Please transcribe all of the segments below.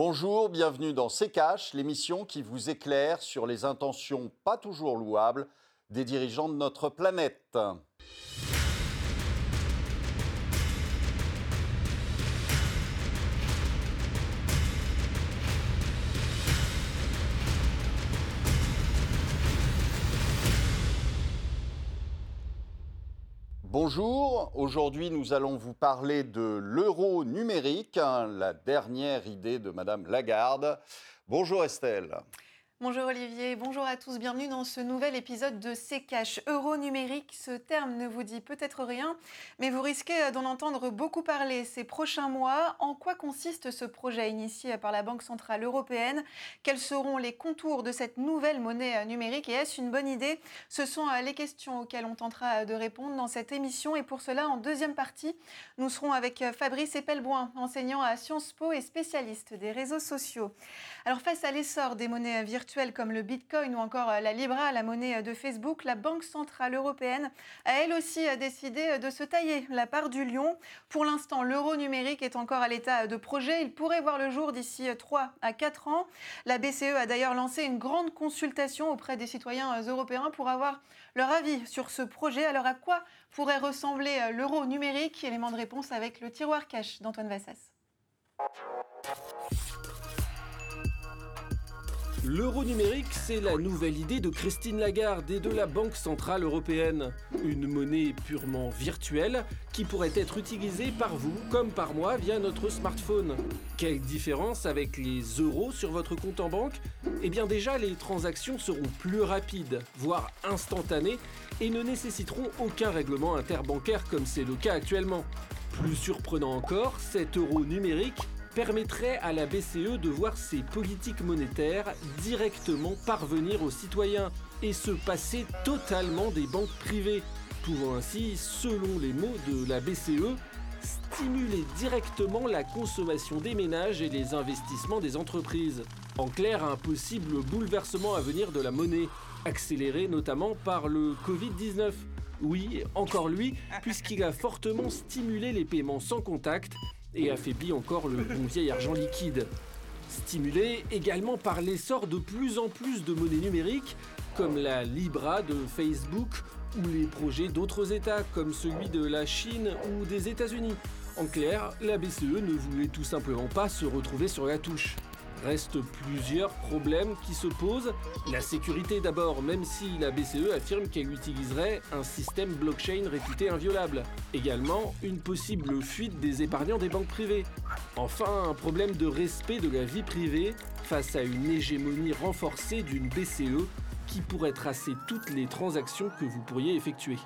Bonjour, bienvenue dans C'est l'émission qui vous éclaire sur les intentions pas toujours louables des dirigeants de notre planète. Bonjour, aujourd'hui nous allons vous parler de l'euro numérique, hein, la dernière idée de Madame Lagarde. Bonjour Estelle. Bonjour Olivier, bonjour à tous, bienvenue dans ce nouvel épisode de C'est Cash Euro numérique. Ce terme ne vous dit peut-être rien, mais vous risquez d'en entendre beaucoup parler ces prochains mois. En quoi consiste ce projet initié par la Banque Centrale Européenne? Quels seront les contours de cette nouvelle monnaie numérique? Et est-ce une bonne idée? Ce sont les questions auxquelles on tentera de répondre dans cette émission et pour cela, en deuxième partie, nous serons avec Fabrice Epelboin, enseignant à Sciences Po et spécialiste des réseaux sociaux. Alors face à l'essor des monnaies virtuelles, comme le Bitcoin ou encore euh, la Libra, la monnaie euh, de Facebook, la Banque Centrale Européenne a elle aussi euh, décidé de se tailler la part du lion. Pour l'instant, l'euro numérique est encore à l'état de projet. Il pourrait voir le jour d'ici 3 à 4 ans. La BCE a d'ailleurs lancé une grande consultation auprès des citoyens européens pour avoir leur avis sur ce projet. Alors à quoi pourrait ressembler l'euro numérique? Élément de réponse avec le tiroir cash d'Antoine Vassas. L'euro numérique, c'est la nouvelle idée de Christine Lagarde et de la Banque Centrale Européenne. Une monnaie purement virtuelle qui pourrait être utilisée par vous comme par moi via notre smartphone. Quelle différence avec les euros sur votre compte en banque? Eh bien déjà, les transactions seront plus rapides, voire instantanées, et ne nécessiteront aucun règlement interbancaire comme c'est le cas actuellement. Plus surprenant encore, cet euro numérique permettrait à la BCE de voir ses politiques monétaires directement parvenir aux citoyens et se passer totalement des banques privées, pouvant ainsi, selon les mots de la BCE, stimuler directement la consommation des ménages et les investissements des entreprises. En clair, un possible bouleversement à venir de la monnaie, accéléré notamment par le Covid-19. Oui, encore lui, puisqu'il a fortement stimulé les paiements sans contact et affaiblit encore le bon vieil argent liquide. Stimulé également par l'essor de plus en plus de monnaies numériques, comme la Libra de Facebook ou les projets d'autres États, comme celui de la Chine ou des États-Unis. En clair, la BCE ne voulait tout simplement pas se retrouver sur la touche. Reste plusieurs problèmes qui se posent. La sécurité d'abord, même si la BCE affirme qu'elle utiliserait un système blockchain réputé inviolable. Également, une possible fuite des épargnants des banques privées. Enfin, un problème de respect de la vie privée face à une hégémonie renforcée d'une BCE qui pourrait tracer toutes les transactions que vous pourriez effectuer.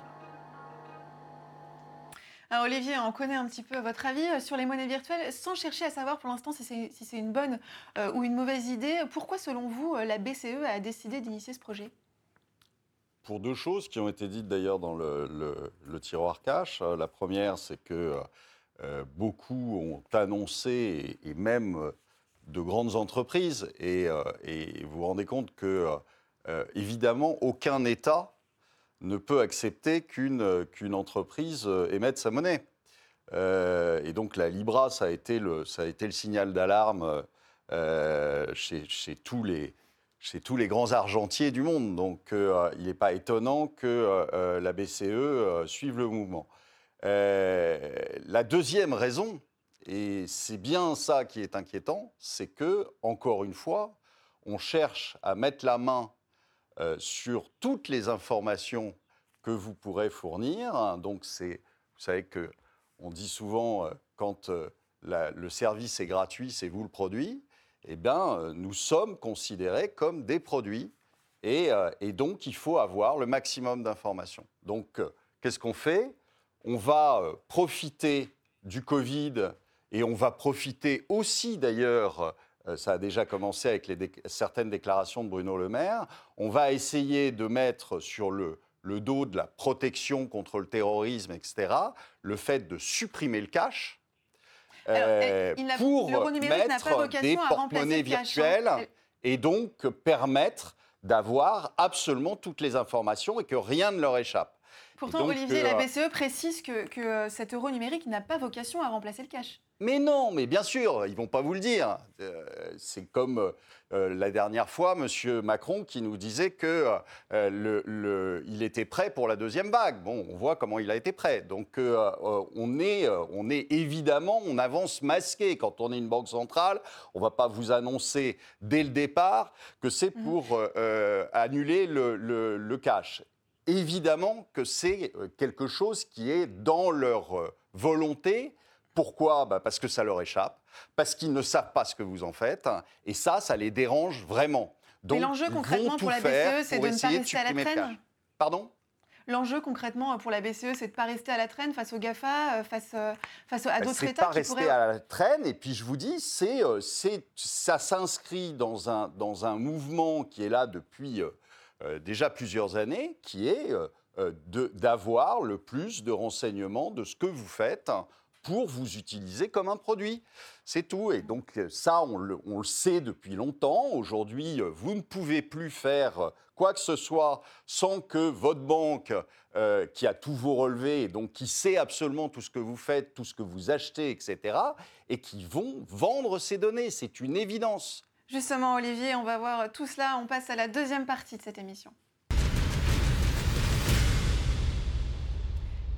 Olivier, on connaît un petit peu votre avis euh, sur les monnaies virtuelles, sans chercher à savoir pour l'instant si c'est une bonne euh, ou une mauvaise idée. Pourquoi, selon vous, euh, la BCE a décidé d'initier ce projet? Pour deux choses qui ont été dites d'ailleurs dans le, tiroir cash. La première, c'est que beaucoup ont annoncé, et, même de grandes entreprises, et, et, vous vous rendez compte que, évidemment, aucun État ne peut accepter qu'une entreprise euh, émette sa monnaie. Euh, et donc la Libra, ça a été le, ça a été le signal d'alarme euh, chez, chez, tous les, chez tous les grands argentiers du monde. Donc il n'est pas étonnant que la BCE suive le mouvement. la deuxième raison, et c'est bien ça qui est inquiétant, c'est que, encore une fois, on cherche à mettre la main euh, sur toutes les informations que vous pourrez fournir. Donc, c'est, vous savez que on dit souvent, euh, quand euh, le service est gratuit, c'est vous le produit. Eh bien, nous sommes considérés comme des produits. Et, et donc, il faut avoir le maximum d'informations. Donc, qu'est-ce qu'on fait? On va profiter du Covid et on va profiter aussi d'ailleurs ça a déjà commencé avec certaines déclarations de Bruno Le Maire. On va essayer de mettre sur le, dos de la protection contre le terrorisme, etc., le fait de supprimer le cash. Euh, pour mettre des porte-monnaies hein. virtuelles et donc permettre d'avoir absolument toutes les informations et que rien ne leur échappe. Pourtant, Olivier, la euh, BCE précise que, que cet euro numérique n'a pas vocation à remplacer le cash. Mais non, mais bien sûr, ils vont pas vous le dire. Euh, c'est comme euh, la dernière fois, M. Macron qui nous disait qu'il le, était prêt pour la deuxième vague. Bon, on voit comment il a été prêt. Donc on, est, on est évidemment, on avance masqué. Quand on est une banque centrale, on va pas vous annoncer dès le départ que c'est mmh. pour annuler le, le cash évidemment que c'est euh, quelque chose qui est dans leur euh, volonté. Pourquoi? Bah, Parce que ça leur échappe, parce qu'ils ne savent pas ce que vous en faites, et ça, ça les dérange vraiment. Donc, l'enjeu concrètement pour la BCE, c'est de ne pas rester à la traîne Pardon? L'enjeu concrètement pour la BCE, c'est de ne pas rester à la traîne face aux GAFA, euh, face, face à bah, d'autres États. C'est pas rester à la traîne, et puis je vous dis, c'est, ça s'inscrit dans un, dans un mouvement qui est là depuis euh, déjà plusieurs années, qui est euh, euh, d'avoir le plus de renseignements de ce que vous faites pour vous utiliser comme un produit. C'est tout. Et donc ça, on le, sait depuis longtemps. Aujourd'hui, vous ne pouvez plus faire quoi que ce soit sans que votre banque, qui a tous vos relevés, donc qui sait absolument tout ce que vous faites, tout ce que vous achetez, etc., et qui vont vendre ces données. C'est une évidence. Justement, Olivier, on va voir tout cela. On passe à la deuxième partie de cette émission.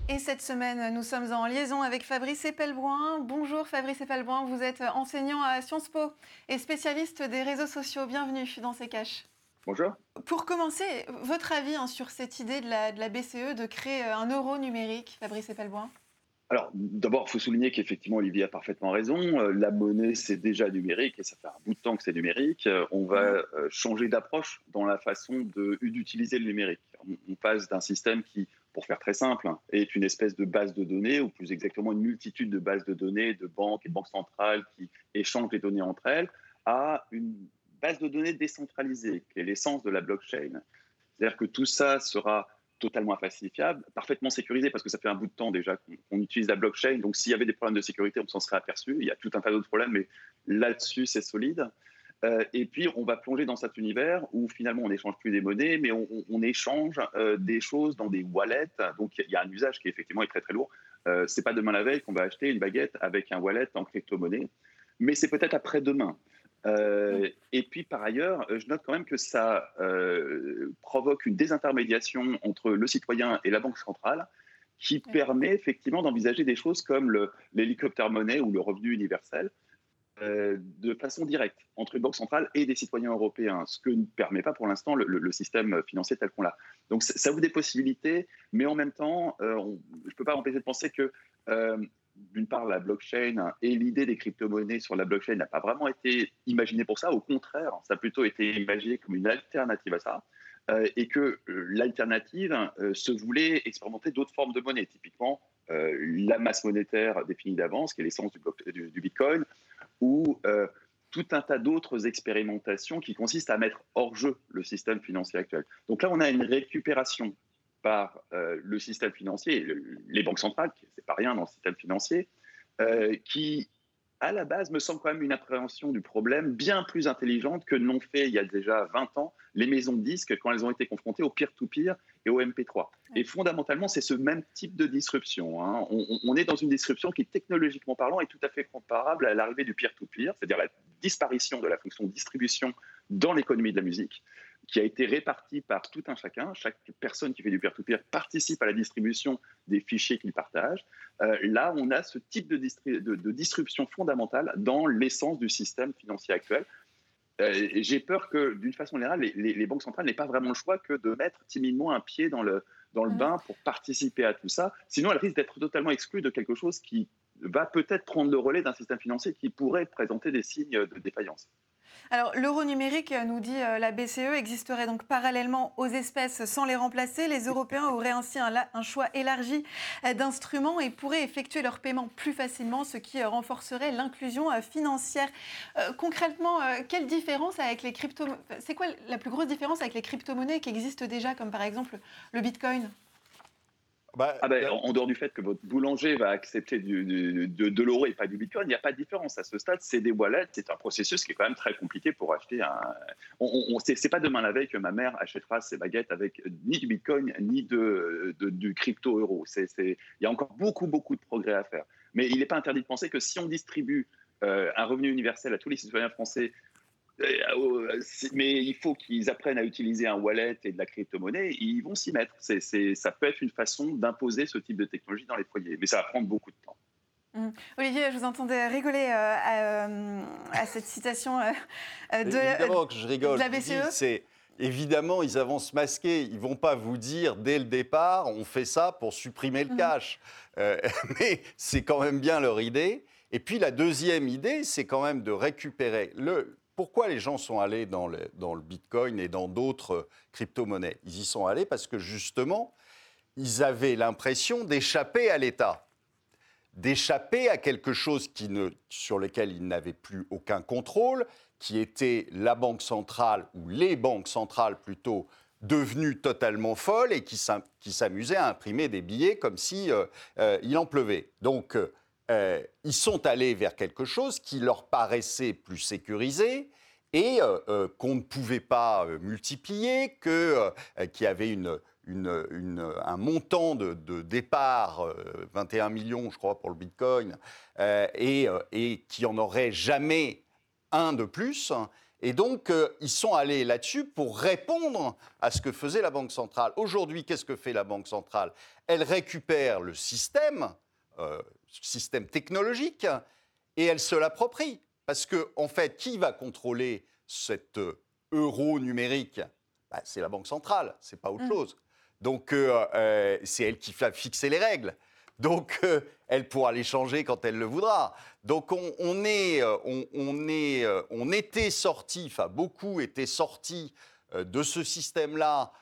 Et cette semaine, nous sommes en liaison avec Fabrice Epelbroin. Bonjour Fabrice Epelbroin, vous êtes enseignant à Sciences Po et spécialiste des réseaux sociaux. Bienvenue dans ces caches. Bonjour. Pour commencer, votre avis hein, sur cette idée de la, de la, BCE de créer un euro numérique, Fabrice Epelbroin? Alors, d'abord, il faut souligner qu'effectivement, Olivier a parfaitement raison. Euh, la monnaie, c'est déjà numérique et ça fait un bout de temps que c'est numérique. Euh, on va euh, changer d'approche dans la façon d'utiliser le numérique. On passe d'un système qui, pour faire très simple, est une espèce de base de données, ou plus exactement une multitude de bases de données de banques et banques centrales qui échangent les données entre elles, à une base de données décentralisée, qui est l'essence de la blockchain. C'est-à-dire que tout ça sera totalement infalsifiable, parfaitement sécurisé parce que ça fait un bout de temps déjà qu'on utilise la blockchain. Donc s'il y avait des problèmes de sécurité, on s'en serait aperçu. Il y a tout un tas d'autres problèmes, mais là-dessus, c'est solide. Euh, et puis, on va plonger dans cet univers où finalement, on n'échange plus des monnaies, mais on, échange euh, des choses dans des wallets. Donc, il y a un usage qui effectivement est très très lourd. Euh, c'est pas demain la veille qu'on va acheter une baguette avec un wallet en crypto-monnaie, mais c'est peut-être après-demain. Euh, et puis par ailleurs, je note quand même que ça euh, provoque une désintermédiation entre le citoyen et la banque centrale qui permet effectivement d'envisager des choses comme l'hélicoptère monnaie ou le revenu universel de façon directe entre une banque centrale et des citoyens européens, ce que ne permet pas pour l'instant le, système financier tel qu'on l'a. Donc ça ouvre des possibilités, mais en même temps, je ne peux pas empêcher de penser que d'une part, la blockchain et l'idée des crypto-monnaies sur la blockchain n'a pas vraiment été imaginée pour ça. Au contraire, ça a plutôt été imaginé comme une alternative à ça. Euh, et que euh, l'alternative euh, se voulait expérimenter d'autres formes de monnaie, typiquement la masse monétaire définie d'avance, qui est l'essence du, Bitcoin, ou tout un tas d'autres expérimentations qui consistent à mettre hors jeu le système financier actuel. Donc là, on a une récupération par euh, le système financier, les banques centrales, c'est pas rien dans le système financier, euh, qui, à la base, me semble quand même une appréhension du problème bien plus intelligente que l'ont fait il y a déjà 20 ans les maisons de disques quand elles ont été confrontées au peer-to-peer et au MP3. Et fondamentalement, c'est ce même type de disruption. Hein. On, on, est dans une disruption qui, technologiquement parlant, est tout à fait comparable à l'arrivée du peer-to-peer, c'est-à-dire la disparition de la fonction distribution dans l'économie de la musique qui a été réparti par tout un chacun. Chaque personne qui fait du peer-to-peer participe à la distribution des fichiers qu'il partage. Euh, là, on a ce type de, de, disruption fondamentale dans l'essence du système financier actuel. Euh, j'ai peur que, d'une façon générale, les, les, banques centrales n'aient pas vraiment le choix que de mettre timidement un pied dans le, dans le bain pour participer à tout ça. Sinon, elles risquent d'être totalement exclues de quelque chose qui va peut-être prendre le relais d'un système financier qui pourrait présenter des signes de défaillance. Alors, l'euro numérique, euh, nous dit euh, la BCE, existerait donc parallèlement aux espèces sans les remplacer. Les Européens auraient ainsi un, choix élargi euh, d'instruments et pourraient effectuer leurs paiements plus facilement, ce qui renforcerait l'inclusion financière. concrètement, quelle différence avec les crypto C'est quoi la plus grosse différence avec les crypto-monnaies qui existent déjà, comme par exemple le Bitcoin? Bah, ah ben, en dehors du fait que votre boulanger va accepter du, de, l'euro et pas du bitcoin, il n'y a pas de différence. À ce stade, c'est des wallets, c'est un processus qui est quand même très compliqué pour acheter un. On, on c'est pas demain la veille que ma mère achètera ses baguettes avec ni du bitcoin ni de, du crypto euro. Il y a encore beaucoup, beaucoup de progrès à faire. Mais il n'est pas interdit de penser que si on distribue un revenu universel à tous les citoyens français mais il faut qu'ils apprennent à utiliser un wallet et de la crypto-monnaie, ils vont s'y mettre. Ça peut être une façon d'imposer ce type de technologie dans les foyers, mais ça va prendre beaucoup de temps. Mmh. Olivier, je vous entendais rigoler euh, à, cette citation euh, de, évidemment que je rigole. la BCE. C'est évidemment, ils avancent masqués. Ils vont pas vous dire dès le départ, on fait ça pour supprimer le mmh. cash. Euh, mais c'est quand même bien leur idée. Et puis la deuxième idée, c'est quand même de récupérer le, pourquoi les gens sont allés dans le, Bitcoin et dans d'autres crypto-monnaies? Ils y sont allés parce que justement, ils avaient l'impression d'échapper à l'État, d'échapper à quelque chose qui ne, sur lequel ils n'avaient plus aucun contrôle, qui était la banque centrale, ou les banques centrales plutôt, devenues totalement folles et qui s'amusaient à imprimer des billets comme si euh, euh, en pleuvait. Donc, euh, euh, ils sont allés vers quelque chose qui leur paraissait plus sécurisé et euh, euh, qu'on ne pouvait pas multiplier, que, qu'il y avait un montant de, départ, 21 millions je crois pour le Bitcoin, et, et qui en aurait jamais un de plus. Et donc, ils sont allés là-dessus pour répondre à ce que faisait la Banque centrale. Aujourd'hui, qu'est-ce que fait la Banque centrale? Elle récupère le système, système technologique et elle se l'approprie. Parce que, en fait, qui va contrôler cet euh, euro numérique? Bah, C'est la Banque centrale, c'est pas autre mm. chose. Donc, euh, euh, c'est elle qui va fixer les règles. Donc, elle pourra les changer quand elle le voudra. Donc, on, est, on, est, on était sorti, enfin, beaucoup étaient sortis de ce système-là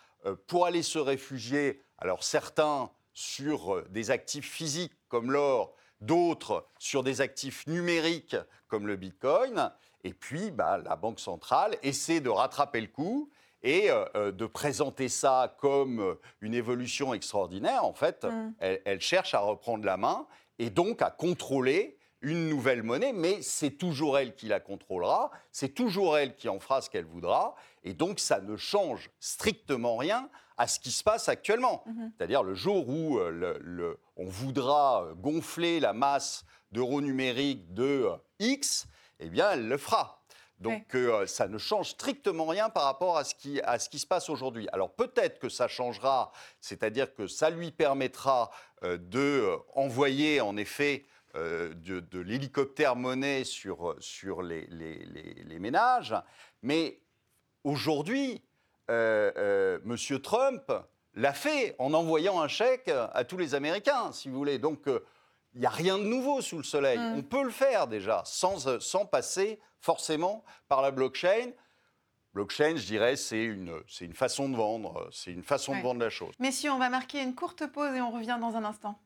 pour aller se réfugier. Alors, certains sur des actifs physiques comme l'or, d'autres sur des actifs numériques comme le Bitcoin. Et puis, bah, la Banque centrale essaie de rattraper le coup et euh, euh, de présenter ça comme une évolution extraordinaire. En fait, mm. elle, cherche à reprendre la main et donc à contrôler une nouvelle monnaie, mais c'est toujours elle qui la contrôlera, c'est toujours elle qui en fera ce qu'elle voudra, et donc ça ne change strictement rien à ce qui se passe actuellement. Mhm. C'est-à-dire le jour où euh, on voudra gonfler la masse d'euros numériques de euh, X, eh bien, elle le fera. Donc euh, ça ne change strictement rien par rapport à ce qui, à ce qui se passe aujourd'hui. Alors peut-être que ça changera, c'est-à-dire que ça lui permettra de envoyer en effet de, l'hélicoptère monnaie sur, sur les, les, les ménages, mais aujourd'hui, euh, euh, M. Trump l'a fait en envoyant un chèque à tous les Américains, si vous voulez. Donc, euh, il n'y a rien de nouveau sous le soleil. Mm. On peut le faire déjà, sans, sans passer forcément par la blockchain. Blockchain, je dirais, c'est une, c'est une façon de vendre, c'est une façon de vendre la chose. Messieurs, on va marquer une courte pause et on revient dans un instant.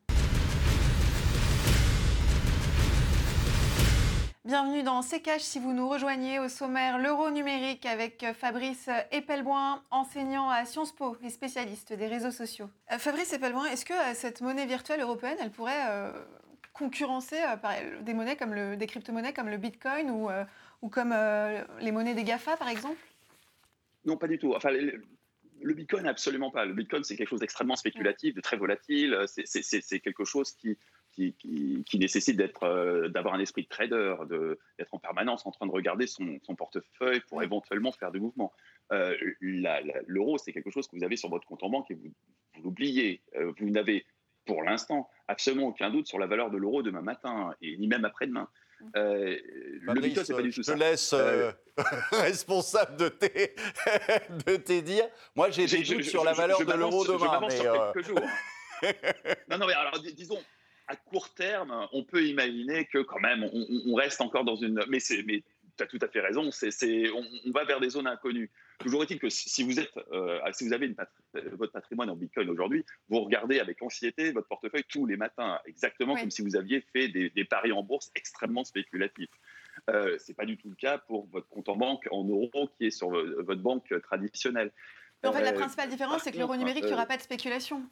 Bienvenue dans C'est si vous nous rejoignez au sommaire l'euro numérique avec euh, Fabrice Epelboin, enseignant à Sciences Po et spécialiste des réseaux sociaux. Euh, Fabrice Epelboin, est-ce que euh, cette monnaie virtuelle européenne, elle pourrait concurrencer des monnaies comme le, des crypto-monnaies comme le Bitcoin ou, ou comme les monnaies des GAFA par exemple? Non, pas du tout. Enfin, le Bitcoin, absolument pas. Le Bitcoin, c'est quelque chose d'extrêmement spéculatif, de très volatile. C'est quelque chose qui, qui, nécessite euh, d'avoir un esprit de trader, d'être en permanence en train de regarder son, portefeuille pour éventuellement faire des mouvements. Euh, l'euro, c'est quelque chose que vous avez sur votre compte en banque et vous, l'oubliez. Euh, vous n'avez pour l'instant absolument aucun doute sur la valeur de l'euro demain matin et ni même après-demain. le Bitcoin, c'est pas du tout ça. Je te laisse responsable de tes, de tes dires. Moi, j'ai des doutes sur la valeur de l'euro demain. Mais sur quelques jours. non, non, mais alors, disons, à court terme, on peut imaginer que quand même, on, reste encore dans une. Mais, mais tu as tout à fait raison, c'est, on, va vers des zones inconnues. Toujours est-il que si vous, êtes, euh, si vous avez votre patrimoine en Bitcoin aujourd'hui, vous regardez avec anxiété votre portefeuille tous les matins, exactement comme si vous aviez fait des, paris en bourse extrêmement spéculatifs. Euh, Ce n'est pas du tout le cas pour votre compte en banque en euros qui est sur votre banque traditionnelle. en fait, la euh, principale différence, c'est que l'euro numérique, il n'y aura pas de spéculation.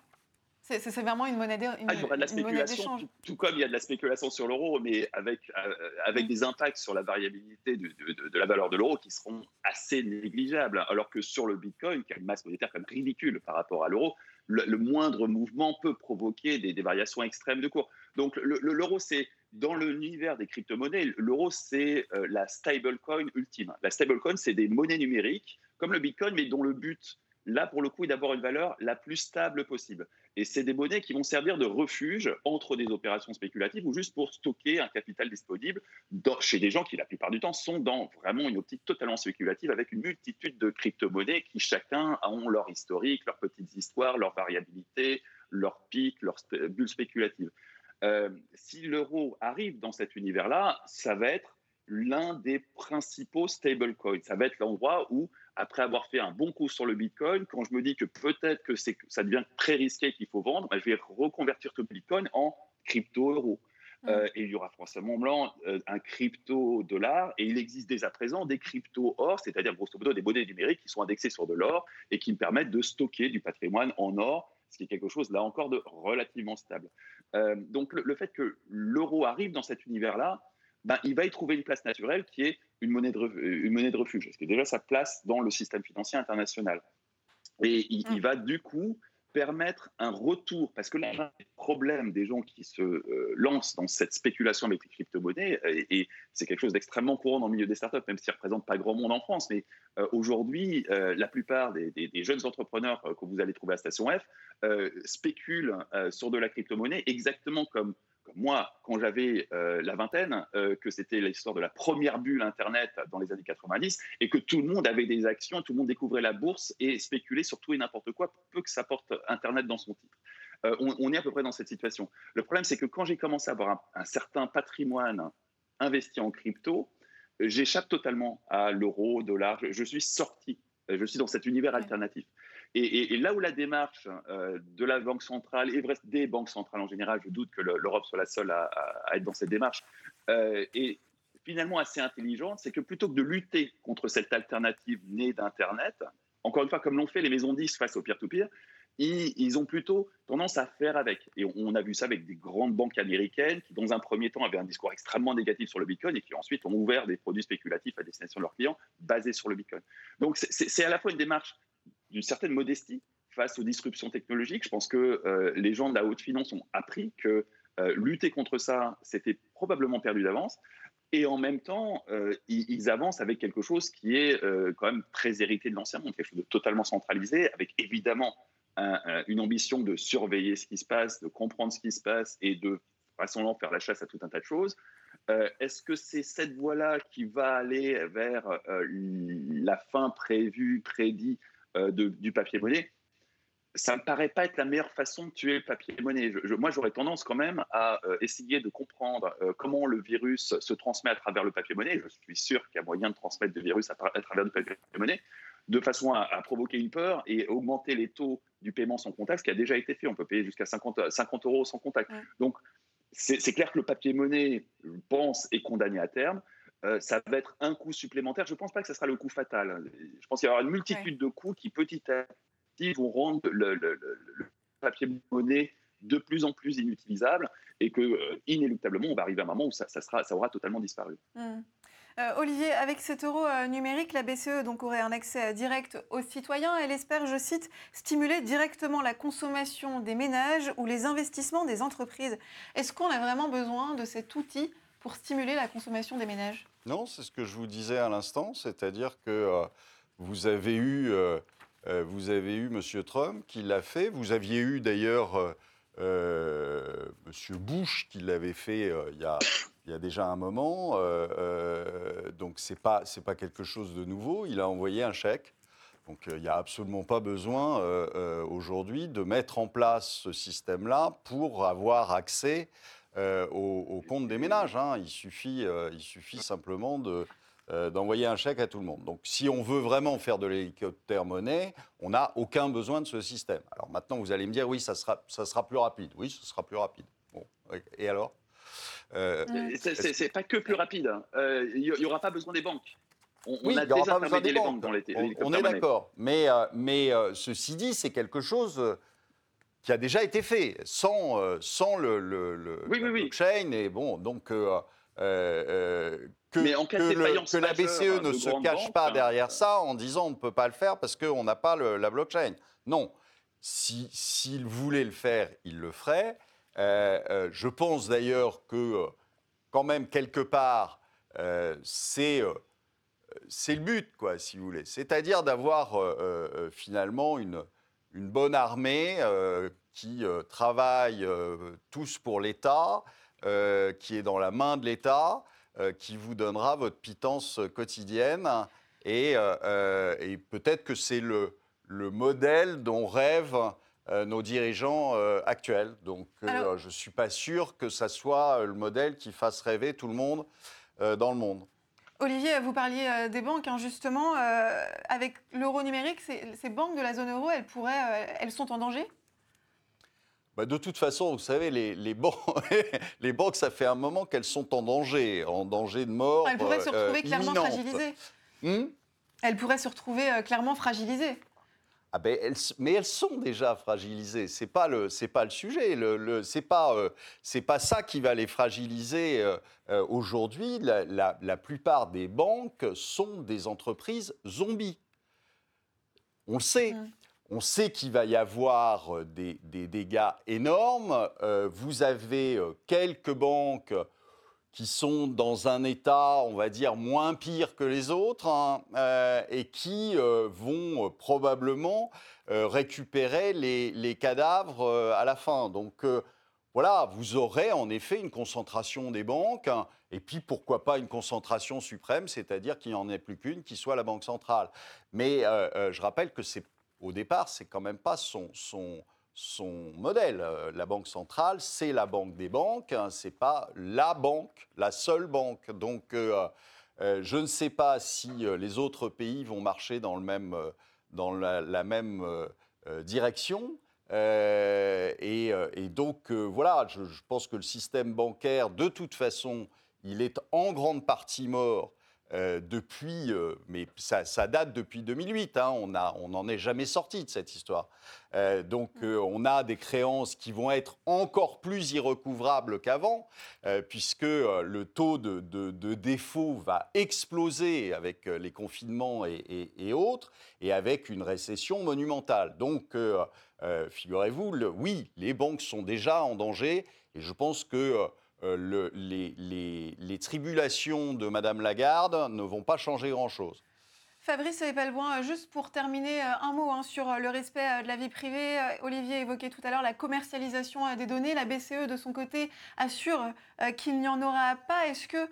C'est vraiment une monnaie d'échange. Ah, il y aura de la spéculation, tout, comme il y a de la spéculation sur l'euro, mais avec, euh, avec mm. des impacts sur la variabilité de, de, la valeur de l'euro qui seront assez négligeables. Alors que sur le Bitcoin, qui a une masse monétaire quand même ridicule par rapport à l'euro, le, moindre mouvement peut provoquer des, variations extrêmes de cours. Donc l'euro, c'est dans l'univers des crypto-monnaies, l'euro, c'est euh, la stablecoin ultime. La stablecoin, c'est des monnaies numériques comme le Bitcoin, mais dont le but là, pour le coup, est d'avoir une valeur la plus stable possible. Et c'est des monnaies qui vont servir de refuge entre des opérations spéculatives ou juste pour stocker un capital disponible chez des gens qui, la plupart du temps, sont dans vraiment une optique totalement spéculative avec une multitude de crypto-monnaies qui chacun ont leur historique, leurs petites histoires, leur variabilité, leurs pics, leurs bulles spéculatives. Euh, si l'euro arrive dans cet univers-là, ça va être l'un des principaux stablecoins. Ça va être l'endroit où après avoir fait un bon coup sur le Bitcoin, quand je me dis que peut-être que, ça devient très risqué qu'il faut vendre, bah, je vais reconvertir tout le Bitcoin en crypto-euro. Mmh. Euh, et il y aura forcément blanc euh, un crypto-dollar, et il existe dès à présent des crypto-or, c'est-à-dire grosso modo des monnaies numériques qui sont indexées sur de l'or et qui me permettent de stocker du patrimoine en or, ce qui est quelque chose là encore de relativement stable. Euh, donc le, fait que l'euro arrive dans cet univers-là, ben, il va y trouver une place naturelle qui est une monnaie de, une monnaie de refuge, parce que déjà sa place dans le système financier international. Et il, mm. va du coup permettre un retour, parce que là, le problème des gens qui se euh, lancent dans cette spéculation avec les crypto-monnaies, et, c'est quelque chose d'extrêmement courant dans le milieu des startups, même s'il ne représente pas grand monde en France, mais euh, aujourd'hui, euh, la plupart des, des, jeunes entrepreneurs que vous allez trouver à Station F spéculent sur de la crypto-monnaie exactement comme moi, quand j'avais euh, la vingtaine, euh, que c'était l'histoire de la première bulle Internet dans les années 90, et que tout le monde avait des actions, tout le monde découvrait la bourse et spéculait sur tout et n'importe quoi, peu que ça porte Internet dans son titre. Euh, on, est à peu près dans cette situation. Le problème, c'est que quand j'ai commencé à avoir un, certain patrimoine investi en crypto, j'échappe totalement à l'euro, dollar, je, je suis sorti, je suis dans cet univers alternatif. Et, là où la démarche euh, de la Banque centrale et des banques centrales en général, je doute que l'Europe soit la seule à, être dans cette démarche, euh, est finalement assez intelligente, c'est que plutôt que de lutter contre cette alternative née d'Internet, encore une fois, comme l'ont fait les maisons 10 face au peer-to-peer, ils, ont plutôt tendance à faire avec. Et on, a vu ça avec des grandes banques américaines qui, dans un premier temps, avaient un discours extrêmement négatif sur le Bitcoin et qui ensuite ont ouvert des produits spéculatifs à destination de leurs clients basés sur le Bitcoin. Donc c'est à la fois une démarche d'une certaine modestie face aux disruptions technologiques. Je pense que euh, les gens de la haute finance ont appris que euh, lutter contre ça, c'était probablement perdu d'avance. Et en même temps, euh, ils, avancent avec quelque chose qui est quand même très hérité de l'ancien monde, quelque chose de totalement centralisé, avec évidemment une ambition de surveiller ce qui se passe, de comprendre ce qui se passe et de façon faire la chasse à tout un tas de choses. Est-ce que c'est cette voie-là qui va aller vers la fin prévue, prédite euh, du papier monnaie, ça me paraît pas être la meilleure façon de tuer le papier monnaie. moi, j'aurais tendance quand même à euh, essayer de comprendre euh, comment le virus se transmet à travers le papier monnaie. Je suis sûr qu'il y a moyen de transmettre le virus à, travers le papier monnaie, de façon à, provoquer une peur et augmenter les taux du paiement sans contact, ce qui a déjà été fait. On peut payer jusqu'à 50, 50 euros sans contact. Donc, c'est clair que le papier monnaie, je pense, est condamné à terme. Euh, ça va être un coût supplémentaire. Je ne pense pas que ce sera le coût fatal. Je pense qu'il y aura une multitude de coûts qui, petit à petit, vont rendre le, papier monnaie de plus en plus inutilisable et que, euh, inéluctablement, on va arriver à un moment où ça aura totalement disparu. Mmh. Euh, Olivier, avec cet euro numérique, la BCE donc, aurait un accès direct aux citoyens. Elle espère, je cite, stimuler directement la consommation des ménages ou les investissements des entreprises. Est-ce qu'on a vraiment besoin de cet outil pour stimuler la consommation des ménages? Non, c'est ce que je vous disais à l'instant, c'est-à-dire que euh, vous avez eu, euh, euh, vous avez eu M. Trump qui l'a fait, vous aviez eu d'ailleurs M. Bush qui l'avait fait il y, a, déjà un moment, donc c'est pas c'est pas quelque chose de nouveau. Il a envoyé un chèque. Donc il n'y a absolument pas besoin aujourd'hui de mettre en place ce système-là pour avoir accès euh, au, compte des ménages. Hein. Il, suffit, euh, il suffit simplement de, euh, d'envoyer un chèque à tout le monde. Donc si on veut vraiment faire de l'hélicoptère monnaie, on n'a aucun besoin de ce système. Alors maintenant, vous allez me dire, oui, ça sera, ça sera plus rapide. Oui, ce sera plus rapide. Bon, et alors? C'est pas que plus rapide. Hein. Il n'y aura pas besoin des banques. On, oui, a déjà pas les banques dans les, on, on est d'accord. Mais, mais ceci dit, c'est quelque chose qui a déjà été fait sans, euh, sans le, le, blockchain. Et bon, donc. Euh, euh, que, que, la BCE ne se cache pas derrière ça en disant on ne peut pas le faire parce qu'on n'a pas la blockchain. Non, s'il voulait le faire, il le ferait. je pense d'ailleurs que, quand même, quelque part, c'est c'est le but, quoi, si vous voulez. C'est-à-dire d'avoir finalement une, une bonne armée qui travaille tous pour l'État, qui est dans la main de l'État, qui vous donnera votre pitance quotidienne. Et, et peut-être que c'est le, le modèle dont rêvent euh, nos dirigeants euh, actuels. Donc euh, je ne suis pas sûr que ça soit le modèle qui fasse rêver tout le monde dans le monde. Olivier, vous parliez des banques, hein, justement. avec l'euro numérique, ces, banques de la zone euro, elles, pourraient, elles sont en danger? Bah, de toute façon, vous savez, les, les, banques, les banques, ça fait un moment qu'elles sont en danger, en danger de mort. Elles pourraient se retrouver clairement fragilisées. Hmm elles pourraient se retrouver clairement fragilisées. Ah ben, mais elles sont déjà fragilisées. C'est pas le, c'est pas le sujet. Le, le c'est pas, euh, c'est pas ça qui va les fragiliser euh, euh, aujourd'hui. La, la, plupart des banques sont des entreprises zombies. On le sait. Mmh. On sait qu'il va y avoir des, des dégâts énormes. vous avez quelques banques qui sont dans un état, on va dire, moins pire que les autres, hein, euh, et qui euh, vont euh, probablement récupérer les, cadavres à la fin. Donc voilà, vous aurez en effet une concentration des banques, hein, et puis pourquoi pas une concentration suprême, c'est-à-dire qu'il n'y en ait plus qu'une, qui soit la Banque centrale. Mais je rappelle que c'est au départ, c'est quand même pas son, son son modèle. Euh, la Banque centrale, c'est la banque des banques, hein, c'est pas la banque, la seule banque. Donc, euh, euh, je ne sais pas si les autres pays vont marcher dans, le même, dans la, même direction. Et, donc, voilà, je, pense que le système bancaire, de toute façon, il est en grande partie mort euh, depuis, euh, mais ça, date depuis 2008, hein, on n'en est jamais sorti de cette histoire. Euh, donc on a des créances qui vont être encore plus irrecouvrables qu'avant, puisque le taux de, défaut va exploser avec les confinements et, autres, et avec une récession monumentale. Donc figurez-vous, oui, les banques sont déjà en danger, et je pense que euh, les, tribulations de Madame Lagarde ne vont pas changer grand-chose. Fabrice Epelboin, juste pour terminer, euh, un mot hein, sur euh, le respect de la vie privée. Olivier évoquait tout à l'heure la commercialisation des données. La BCE, de son côté, assure qu'il n'y en aura pas. Est-ce que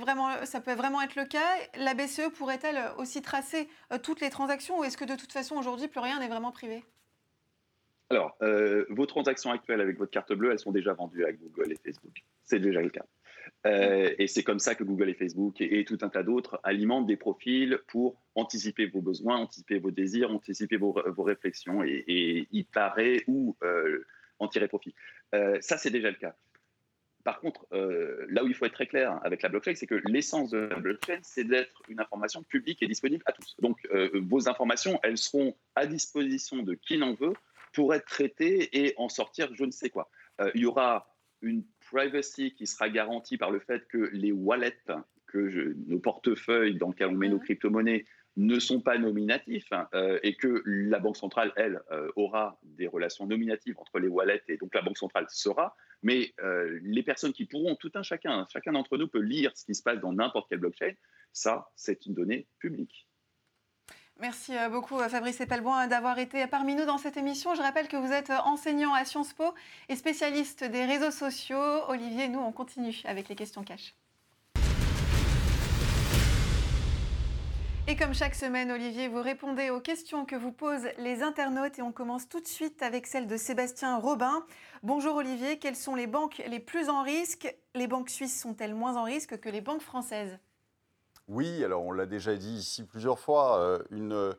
vraiment, ça peut vraiment être le cas? La BCE pourrait-elle aussi tracer toutes les transactions ou est-ce que de toute façon, aujourd'hui, plus rien n'est vraiment privé? Alors, euh, vos transactions actuelles avec votre carte bleue, elles sont déjà vendues à Google et Facebook. C'est déjà le cas. Euh, et c'est comme ça que Google et Facebook et, tout un tas d'autres alimentent des profils pour anticiper vos besoins, anticiper vos désirs, anticiper vos, réflexions et, y parer ou euh, en tirer profit. ça, c'est déjà le cas. Par contre, là où il faut être très clair avec la blockchain, c'est que l'essence de la blockchain, c'est d'être une information publique et disponible à tous. Donc, vos informations, elles seront à disposition de qui n'en veut pour être traité et en sortir je ne sais quoi. Euh, il y aura une privacy qui sera garantie par le fait que les wallets, que nos portefeuilles dans lesquels on met nos crypto-monnaies, ne sont pas nominatifs hein, euh, et que la Banque centrale, elle, euh, aura des relations nominatives entre les wallets et donc la Banque centrale sera. Mais les personnes qui pourront, tout un chacun, chacun d'entre nous peut lire ce qui se passe dans n'importe quelle blockchain, ça, c'est une donnée publique. Merci euh, beaucoup euh, Fabrice Epelboin d'avoir été parmi nous dans cette émission. Je rappelle que vous êtes euh, enseignant à Sciences Po et spécialiste des réseaux sociaux. Olivier, nous, on continue avec les questions cash. Et comme chaque semaine, Olivier, vous répondez aux questions que vous posent les internautes et on commence tout de suite avec celle de Sébastien Robin. Bonjour Olivier, quelles sont les banques les plus en risque? Les banques suisses sont-elles moins en risque que les banques françaises? Oui, alors on l'a déjà dit ici plusieurs fois, euh, une,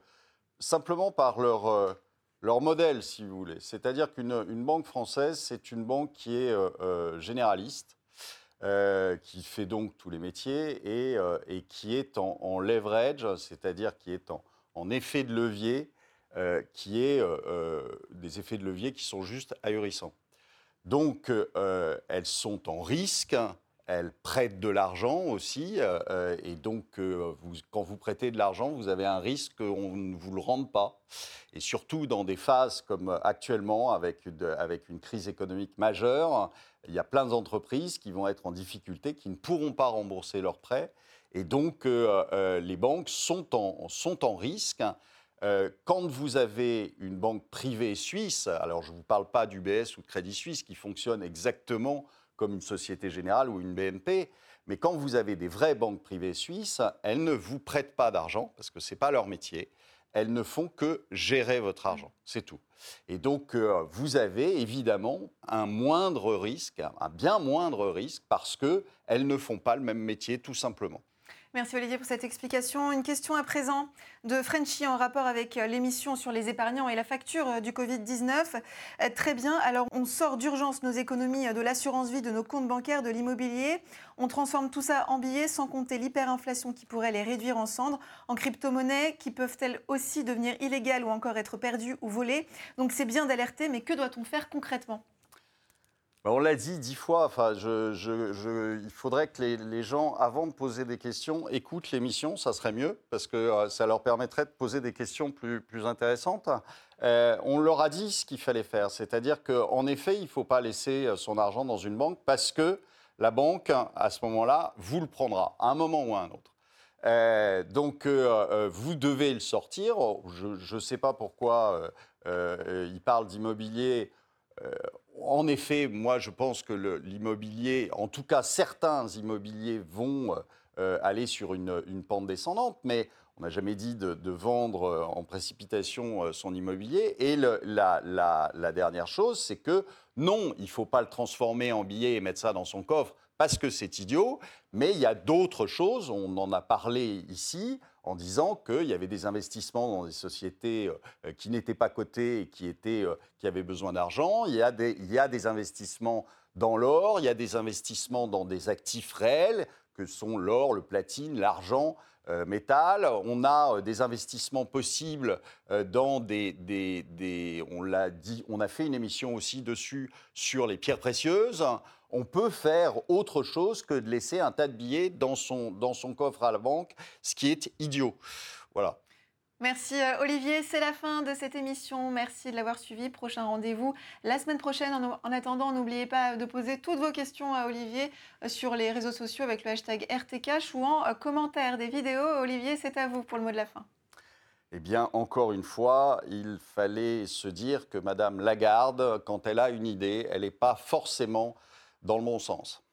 simplement par leur, euh, leur modèle, si vous voulez. C'est-à-dire qu'une banque française, c'est une banque qui est euh, généraliste, qui fait donc tous les métiers et, et qui est en, leverage, c'est-à-dire qui est en, en, effet de levier, qui est des effets de levier qui sont juste ahurissants. Donc, elles sont en risque elles prêtent de l'argent aussi. euh, et donc, euh, quand vous prêtez de l'argent, vous avez un risque qu'on ne vous le rende pas. Et surtout dans des phases comme actuellement, avec avec une crise économique majeure, il y a plein d'entreprises qui vont être en difficulté, qui ne pourront pas rembourser leurs prêts. Et donc, euh, euh, les banques sont en, sont en risque. Euh, quand vous avez une banque privée suisse, alors je ne vous parle pas d'UBS ou de Crédit Suisse qui fonctionne exactement comme une Société Générale ou une BNP, mais quand vous avez des vraies banques privées suisses, elles ne vous prêtent pas d'argent parce que ce n'est pas leur métier. Elles ne font que gérer votre argent, c'est tout. Et donc, euh, vous avez évidemment un moindre risque, un bien moindre risque, parce qu'elles ne font pas le même métier, tout simplement. Merci Olivier pour cette explication. Une question à présent de Frenchy en rapport avec euh, l'émission sur les épargnants et la facture euh, du Covid-19. Euh, Très bien, alors on sort d'urgence nos économies de l'assurance vie, de nos comptes bancaires, de l'immobilier. On transforme tout ça en billets sans compter l'hyperinflation qui pourrait les réduire en cendres, en crypto-monnaies qui peuvent-elles aussi devenir illégales ou encore être perdues ou volées? Donc c'est bien d'alerter, mais que doit-on faire concrètement? On l'a dit dix fois, enfin, il faudrait que les, gens, avant de poser des questions, écoutent l'émission, ça serait mieux, parce que euh, ça leur permettrait de poser des questions plus, intéressantes. Euh, on leur a dit ce qu'il fallait faire, c'est-à-dire qu'en effet, il ne faut pas laisser euh, son argent dans une banque, parce que la banque, à ce moment-là, vous le prendra, à un moment ou à un autre. Donc, vous devez le sortir. Je ne sais pas pourquoi il parle d'immobilier. Euh, en effet, moi, je pense que l'immobilier, en tout cas, certains immobiliers vont euh, aller sur une, pente descendante, mais on n'a jamais dit de, vendre euh, en précipitation son immobilier. Et la- la dernière chose, c'est que non, il ne faut pas le transformer en billet et mettre ça dans son coffre parce que c'est idiot, mais il y a d'autres choses, on en a parlé ici, en disant qu'il y avait des investissements dans des sociétés euh, qui n'étaient pas cotées et qui, étaient, euh, qui avaient besoin d'argent. Il, y a des- il y a des investissements dans l'or, il y a des investissements dans des actifs réels, que sont l'or, le platine, l'argent, euh, métal. On a euh, des investissements possibles euh, dans des, des- des- on l'a dit, on a fait une émission aussi dessus sur les pierres précieuses. On peut faire autre chose que de laisser un tas de billets dans son, dans son coffre à la banque, ce qui est idiot. Voilà. Merci euh, Olivier, c'est la fin de cette émission. Merci de l'avoir suivi. Prochain rendez-vous la semaine prochaine. En, en attendant, n'oubliez pas de poser toutes vos questions à Olivier euh, sur les réseaux sociaux avec le hashtag RTCash ou en euh, commentaire des vidéos. Olivier, c'est à vous pour le mot de la fin. Eh bien, encore une fois, il fallait se dire que Madame Lagarde, quand elle a une idée, elle n'est pas forcément dans le bon sens.